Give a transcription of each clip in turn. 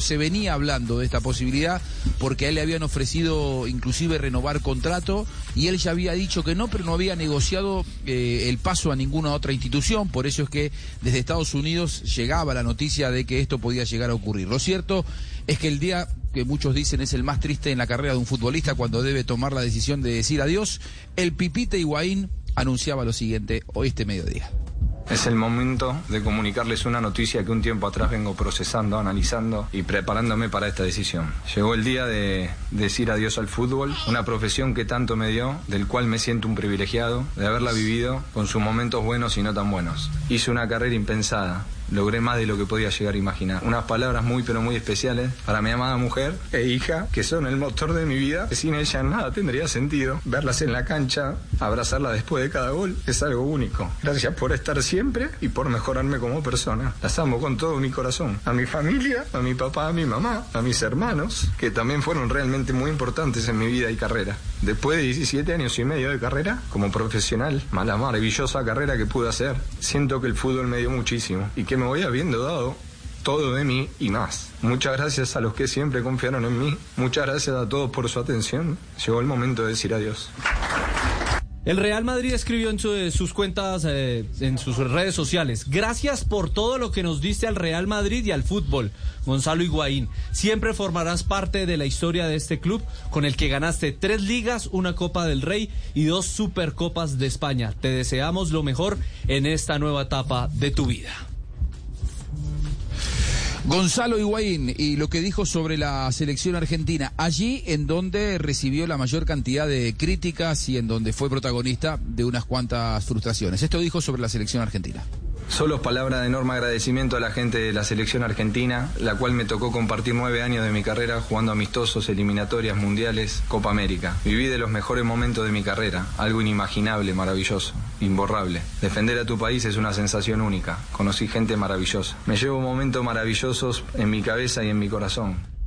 se venía hablando de esta posibilidad porque a él le habían ofrecido inclusive renovar contrato y él ya había dicho que no, pero no había negociado eh, el paso a ninguna otra institución, por eso es que desde Estados Unidos llegaba la noticia de que esto podía llegar a ocurrir. Lo cierto es que el día que muchos dicen es el más triste en la carrera de un futbolista cuando debe tomar la decisión de decir adiós, el Pipite Higuaín anunciaba lo siguiente hoy este mediodía. Es el momento de comunicarles una noticia que un tiempo atrás vengo procesando, analizando y preparándome para esta decisión. Llegó el día de decir adiós al fútbol, una profesión que tanto me dio, del cual me siento un privilegiado de haberla vivido con sus momentos buenos y no tan buenos. Hice una carrera impensada, logré más de lo que podía llegar a imaginar. Unas palabras muy pero muy especiales para mi amada mujer e hija, que son el motor de mi vida, sin ella nada tendría sentido. Verlas en la cancha, abrazarla después de cada gol, es algo único. Gracias por estar siempre y por mejorarme como persona. Las amo con todo mi corazón. A mi familia, a mi papá, a mi mamá, a mis hermanos, que también fueron realmente muy importantes en mi vida y carrera. Después de 17 años y medio de carrera, como profesional, mala maravillosa carrera que pude hacer, siento que el fútbol me dio muchísimo y que me voy habiendo dado todo de mí y más. Muchas gracias a los que siempre confiaron en mí. Muchas gracias a todos por su atención. Llegó el momento de decir adiós. El Real Madrid escribió en sus cuentas, eh, en sus redes sociales, gracias por todo lo que nos diste al Real Madrid y al fútbol, Gonzalo Higuaín. Siempre formarás parte de la historia de este club con el que ganaste tres ligas, una Copa del Rey y dos Supercopas de España. Te deseamos lo mejor en esta nueva etapa de tu vida. Gonzalo Higuaín y lo que dijo sobre la selección argentina, allí en donde recibió la mayor cantidad de críticas y en donde fue protagonista de unas cuantas frustraciones. Esto dijo sobre la selección argentina. Solo palabras de enorme agradecimiento a la gente de la selección argentina, la cual me tocó compartir nueve años de mi carrera jugando amistosos, eliminatorias, mundiales, Copa América. Viví de los mejores momentos de mi carrera, algo inimaginable, maravilloso, imborrable. Defender a tu país es una sensación única. Conocí gente maravillosa. Me llevo momentos maravillosos en mi cabeza y en mi corazón.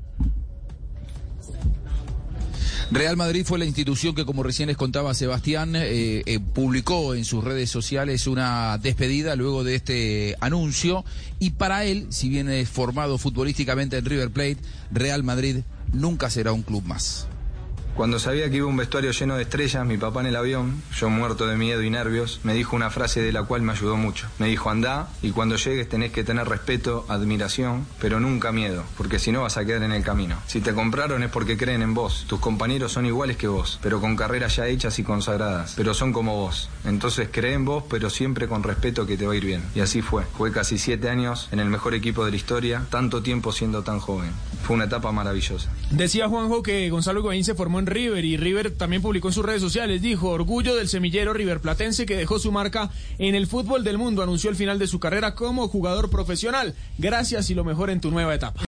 Real Madrid fue la institución que, como recién les contaba Sebastián, eh, eh, publicó en sus redes sociales una despedida luego de este anuncio. Y para él, si bien es formado futbolísticamente en River Plate, Real Madrid nunca será un club más. Cuando sabía que iba un vestuario lleno de estrellas, mi papá en el avión, yo muerto de miedo y nervios, me dijo una frase de la cual me ayudó mucho. Me dijo, anda y cuando llegues tenés que tener respeto, admiración, pero nunca miedo, porque si no vas a quedar en el camino. Si te compraron es porque creen en vos. Tus compañeros son iguales que vos, pero con carreras ya hechas y consagradas, pero son como vos. Entonces cree en vos, pero siempre con respeto que te va a ir bien. Y así fue. Fue casi siete años en el mejor equipo de la historia, tanto tiempo siendo tan joven. Fue una etapa maravillosa. Decía Juanjo que Gonzalo Higuaín se formó en River y River también publicó en sus redes sociales, dijo, orgullo del semillero River Platense que dejó su marca en el fútbol del mundo, anunció el final de su carrera como jugador profesional. Gracias y lo mejor en tu nueva etapa.